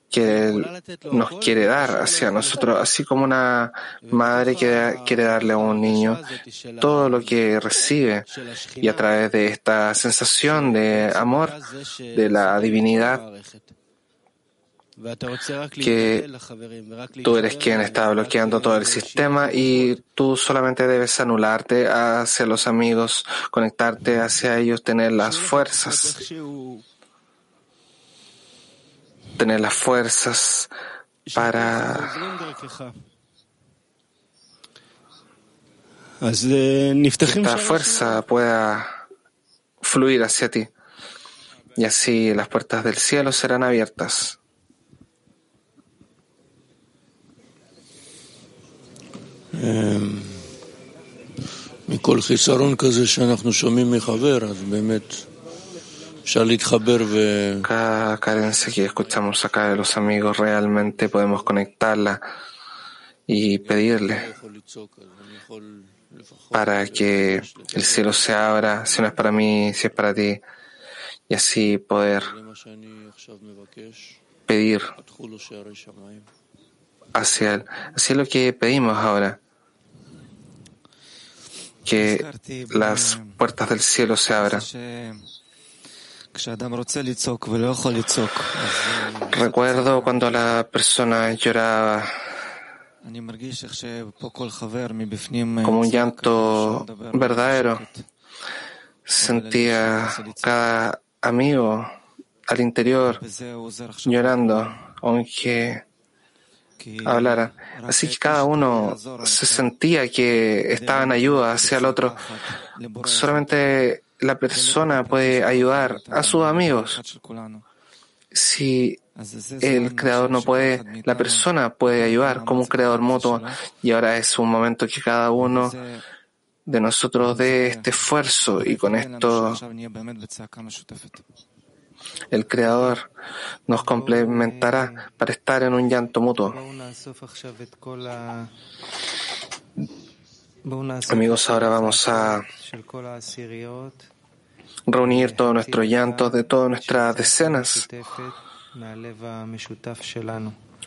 que Él nos quiere dar hacia nosotros, así como una madre que quiere darle a un niño todo lo que recibe y a través de esta sensación de amor, de la divinidad, que tú eres quien está bloqueando todo el sistema y tú solamente debes anularte hacia los amigos, conectarte hacia ellos, tener las fuerzas, tener las fuerzas para que esta fuerza pueda fluir hacia ti y así las puertas del cielo serán abiertas. מכל חיסרון כזה שאנחנו שומעים מחבר, אז באמת אפשר להתחבר ו... Cada carencia que escuchamos acá de los amigos realmente podemos conectarla y pedirle para que el cielo se abra, si no es para mí, si es para ti, y así poder pedir hacia él. Así es lo que pedimos ahora que las puertas del cielo se abran. Recuerdo cuando la persona lloraba como un llanto verdadero. Sentía cada amigo al interior llorando, aunque hablaran. Así que cada uno se sentía que estaba en ayuda hacia el otro. Solamente la persona puede ayudar a sus amigos. Si el creador no puede, la persona puede ayudar como un creador mutuo. Y ahora es un momento que cada uno de nosotros dé este esfuerzo y con esto el Creador nos complementará para estar en un llanto mutuo. Amigos, ahora vamos a reunir todos nuestros llantos de todas nuestras decenas.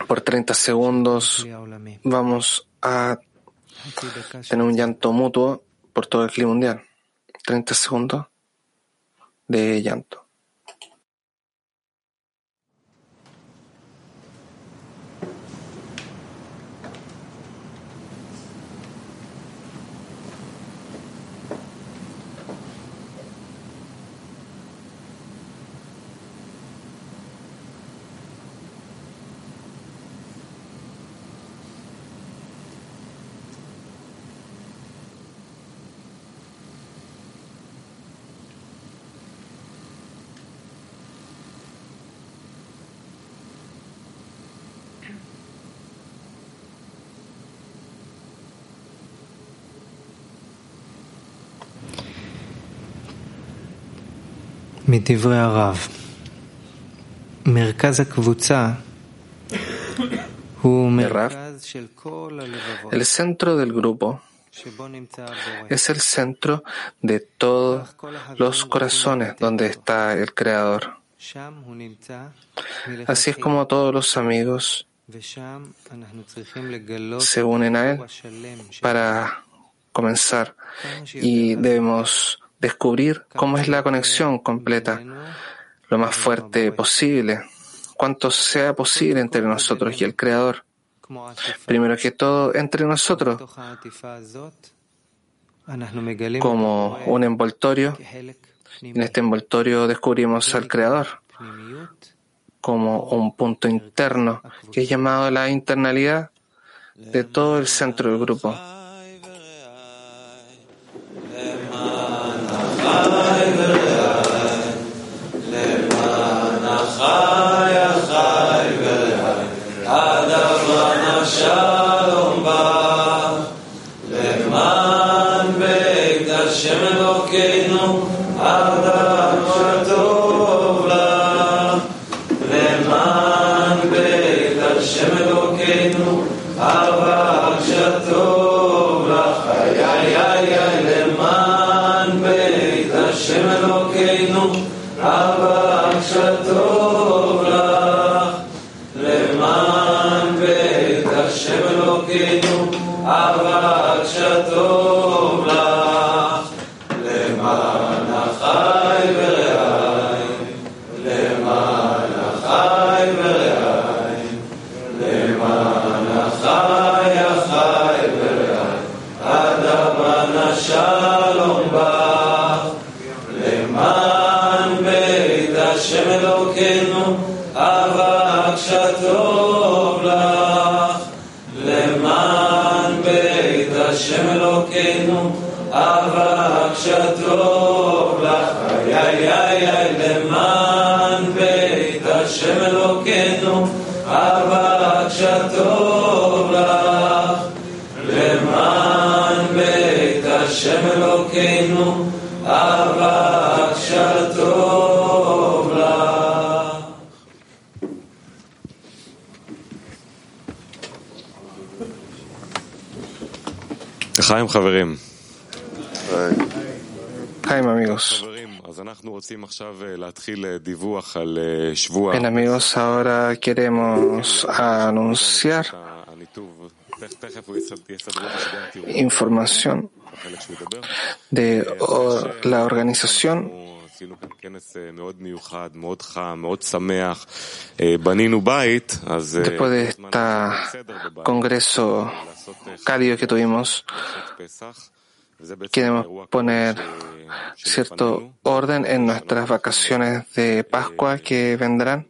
Por 30 segundos vamos a tener un llanto mutuo por todo el clima mundial. 30 segundos de llanto. מדברי הרב, מרכז הקבוצה הוא מרכז של כל הלבבות. El centro del grupo es el centro de todos los corazones donde está el Creador. Así es como todos los amigos se unen a Él para comenzar y debemos descubrir cómo es la conexión completa, lo más fuerte posible, cuanto sea posible entre nosotros y el Creador. Primero que todo, entre nosotros, como un envoltorio. En este envoltorio descubrimos al Creador como un punto interno que es llamado la internalidad de todo el centro del grupo. חיים חברים. Jaime, amigos. Bien, amigos, ahora queremos anunciar información de la organización Después de este congreso cálido que tuvimos, queremos poner cierto orden en nuestras vacaciones de Pascua que vendrán.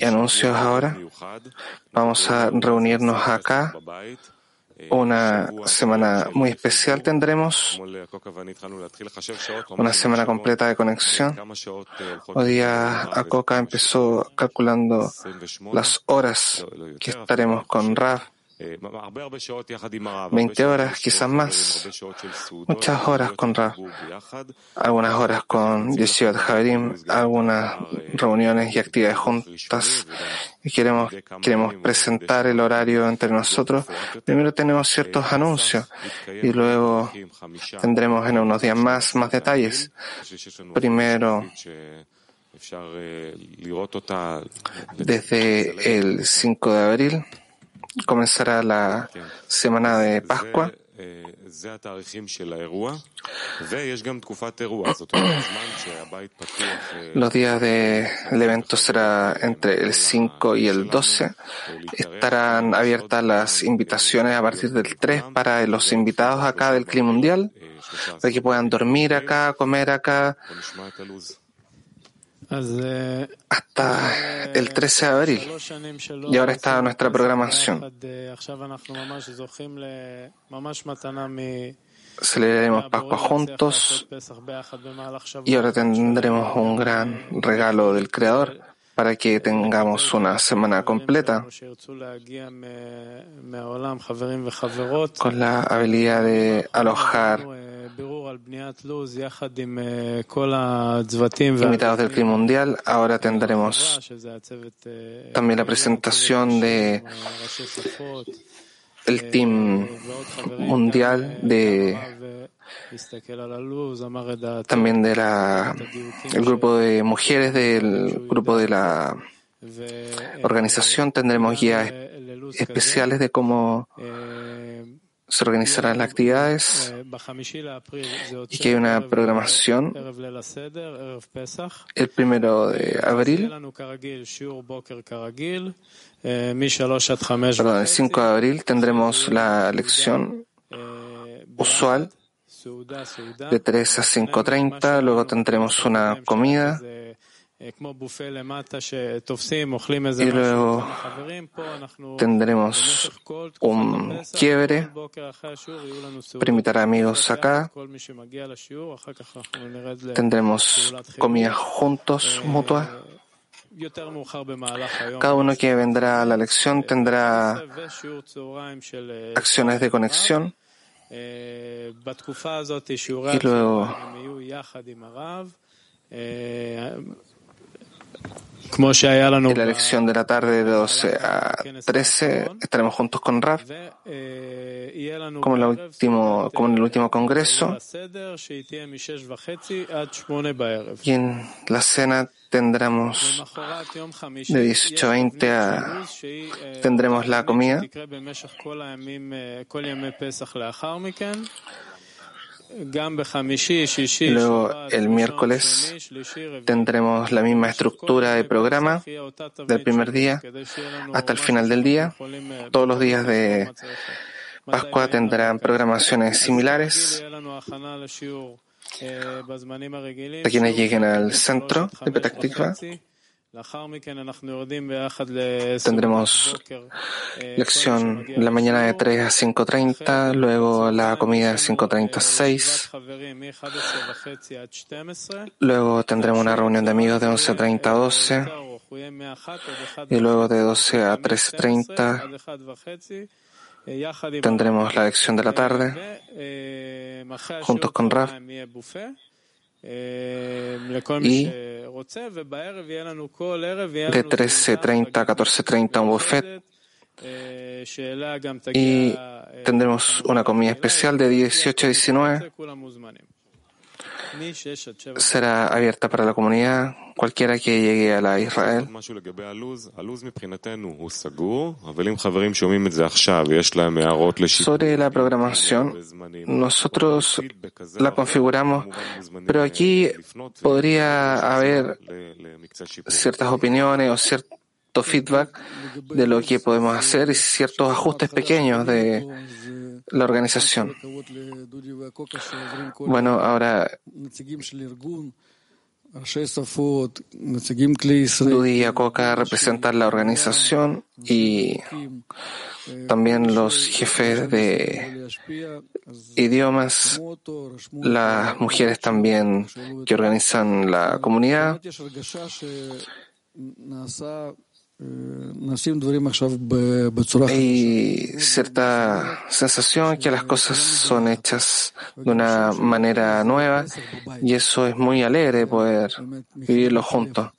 Y anuncios ahora. Vamos a reunirnos acá una semana muy especial tendremos, una semana completa de conexión. Hoy día Akoka empezó calculando las horas que estaremos con Rav 20 horas, quizás más, muchas horas con Rav, algunas horas con Yeshivat Javerim, algunas reuniones y actividades juntas. Y queremos, queremos presentar el horario entre nosotros. Primero tenemos ciertos anuncios y luego tendremos en unos días más, más detalles. Primero, desde el 5 de abril, comenzará la semana de Pascua. Los días del evento será entre el 5 y el 12. Estarán abiertas las invitaciones a partir del 3 para los invitados acá del Clima Mundial, para que puedan dormir acá, comer acá hasta el 13 de abril. Y ahora está nuestra programación. Celebraremos Pascua juntos y ahora tendremos un gran regalo del Creador para que tengamos una semana completa con la habilidad de alojar invitados del clima mundial. Ahora tendremos también la presentación de el team mundial de también de la el grupo de mujeres del grupo de la organización tendremos guías especiales de cómo se organizarán las actividades y que hay una programación. el primero de abril, perdón, el 5 de abril tendremos la lección usual de 3 a 5.30, luego tendremos una comida y luego tendremos un quiebre a amigos acá. Tendremos comida juntos, mutua. Cada uno que vendrá a la lección tendrá acciones de conexión. Y luego En la lección de la tarde de 12 a 13 estaremos juntos con Rav, como en, el último, como en el último congreso. Y en la cena tendremos de 18 a 20 a, tendremos la comida. Luego, el miércoles, tendremos la misma estructura de programa del primer día hasta el final del día. Todos los días de Pascua tendrán programaciones similares. A quienes lleguen al centro de Petactiva Tendremos lección la mañana de 3 a 5.30, luego la comida de 5.30 a 6. Luego tendremos una reunión de amigos de 11.30 a 12. Y luego de 12 a 13.30 tendremos la lección de la tarde. juntos con Raf y de 13.30 a 14.30 un buffet y tendremos una comida especial de 18 a 19 será abierta para la comunidad, cualquiera que llegue a la Israel. Sobre la programación, nosotros la configuramos, pero aquí podría haber ciertas opiniones o cierto feedback de lo que podemos hacer y ciertos ajustes pequeños de la organización. Bueno, ahora Dudi y Akoka representan la organización y también los jefes de idiomas, las mujeres también que organizan la comunidad. Hay cierta sensación que las cosas son hechas de una manera nueva y eso es muy alegre poder vivirlo juntos.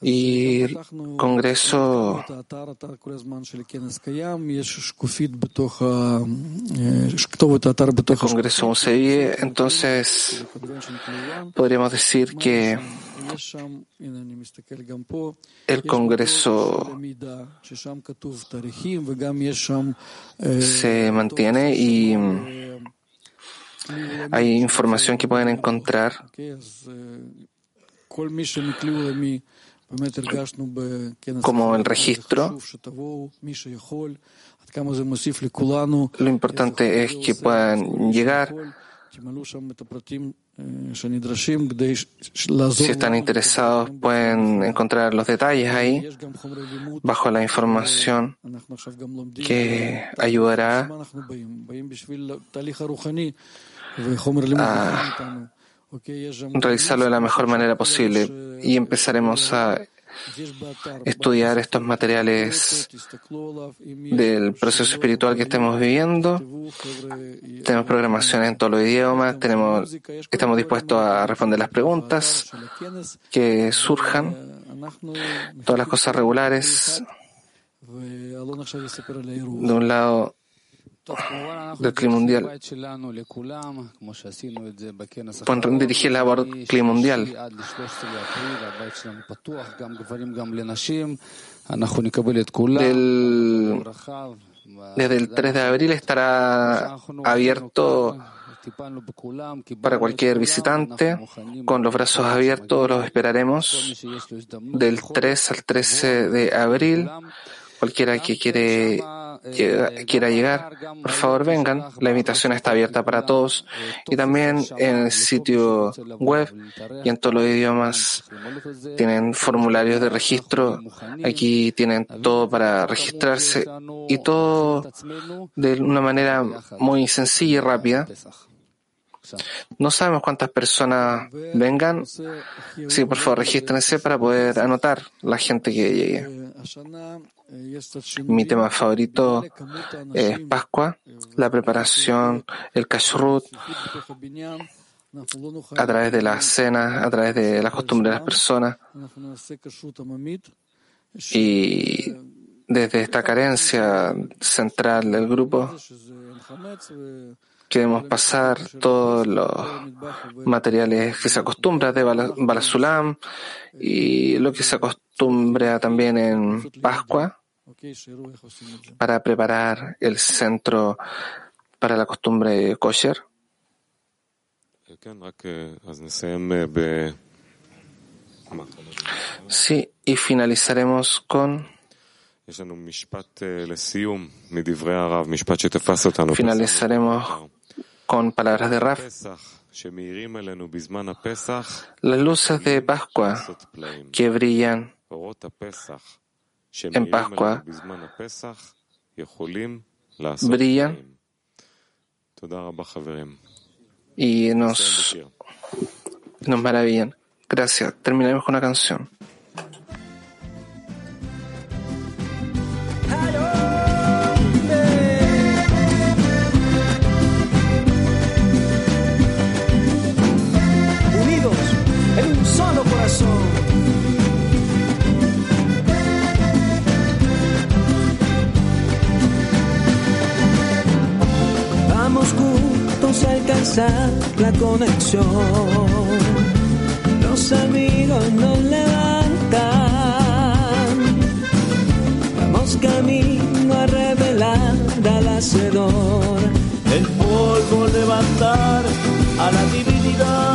Y el Congreso el Congreso vive, entonces podríamos decir que el Congreso se mantiene y hay información que pueden encontrar como el registro. Lo importante es que puedan llegar. Si están interesados, pueden encontrar los detalles ahí, bajo la información que ayudará a realizarlo de la mejor manera posible y empezaremos a estudiar estos materiales del proceso espiritual que estemos viviendo. Tenemos programación en todos los idiomas, tenemos, estamos dispuestos a responder las preguntas que surjan, todas las cosas regulares. De un lado, del clima mundial. Pueden dirigir la labor clima mundial. Del, desde el 3 de abril estará abierto para cualquier visitante. Con los brazos abiertos los esperaremos del 3 al 13 de abril. Cualquiera que quiere quiera llegar, por favor vengan. La invitación está abierta para todos y también en el sitio web y en todos los idiomas tienen formularios de registro. Aquí tienen todo para registrarse y todo de una manera muy sencilla y rápida. No sabemos cuántas personas vengan. Sí, por favor, regístrense para poder anotar la gente que llegue. Mi tema favorito es Pascua, la preparación, el kashrut, a través de las cenas, a través de las costumbres de las personas. Y desde esta carencia central del grupo, queremos pasar todos los materiales que se acostumbra de Balasulam y lo que se acostumbra también en Pascua para preparar el centro para la costumbre kosher. Sí, y finalizaremos con finalizaremos con palabras de Raf. Las luces de Pascua que brillan en Pascua brillan y nos, nos maravillan. Gracias. Terminaremos con una canción. La conexión. Los amigos nos levantan. Vamos camino a revelar al hacedor. El polvo levantar a la divinidad.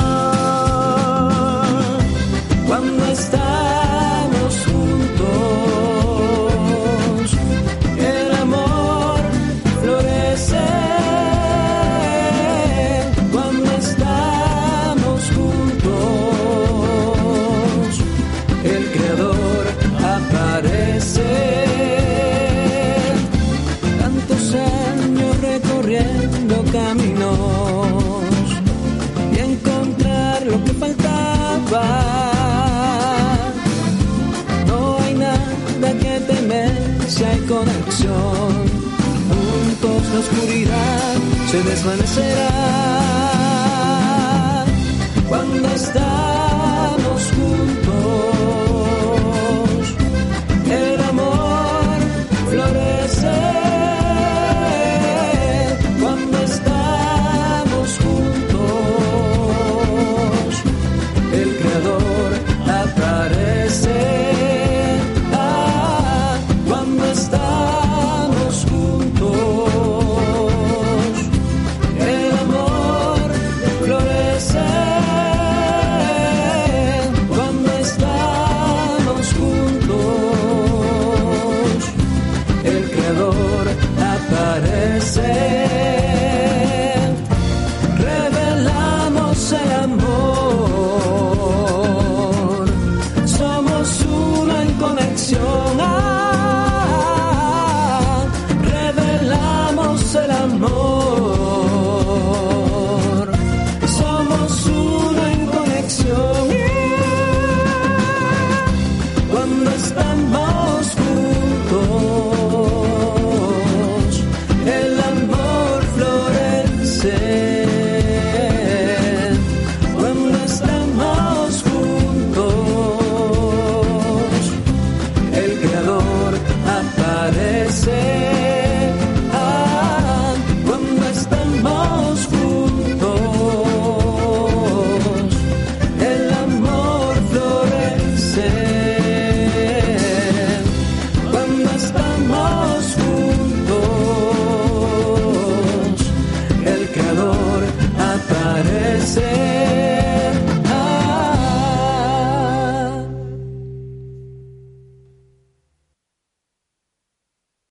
Lo que faltaba. No hay nada que temer si hay conexión. Juntos la oscuridad se desvanecerá.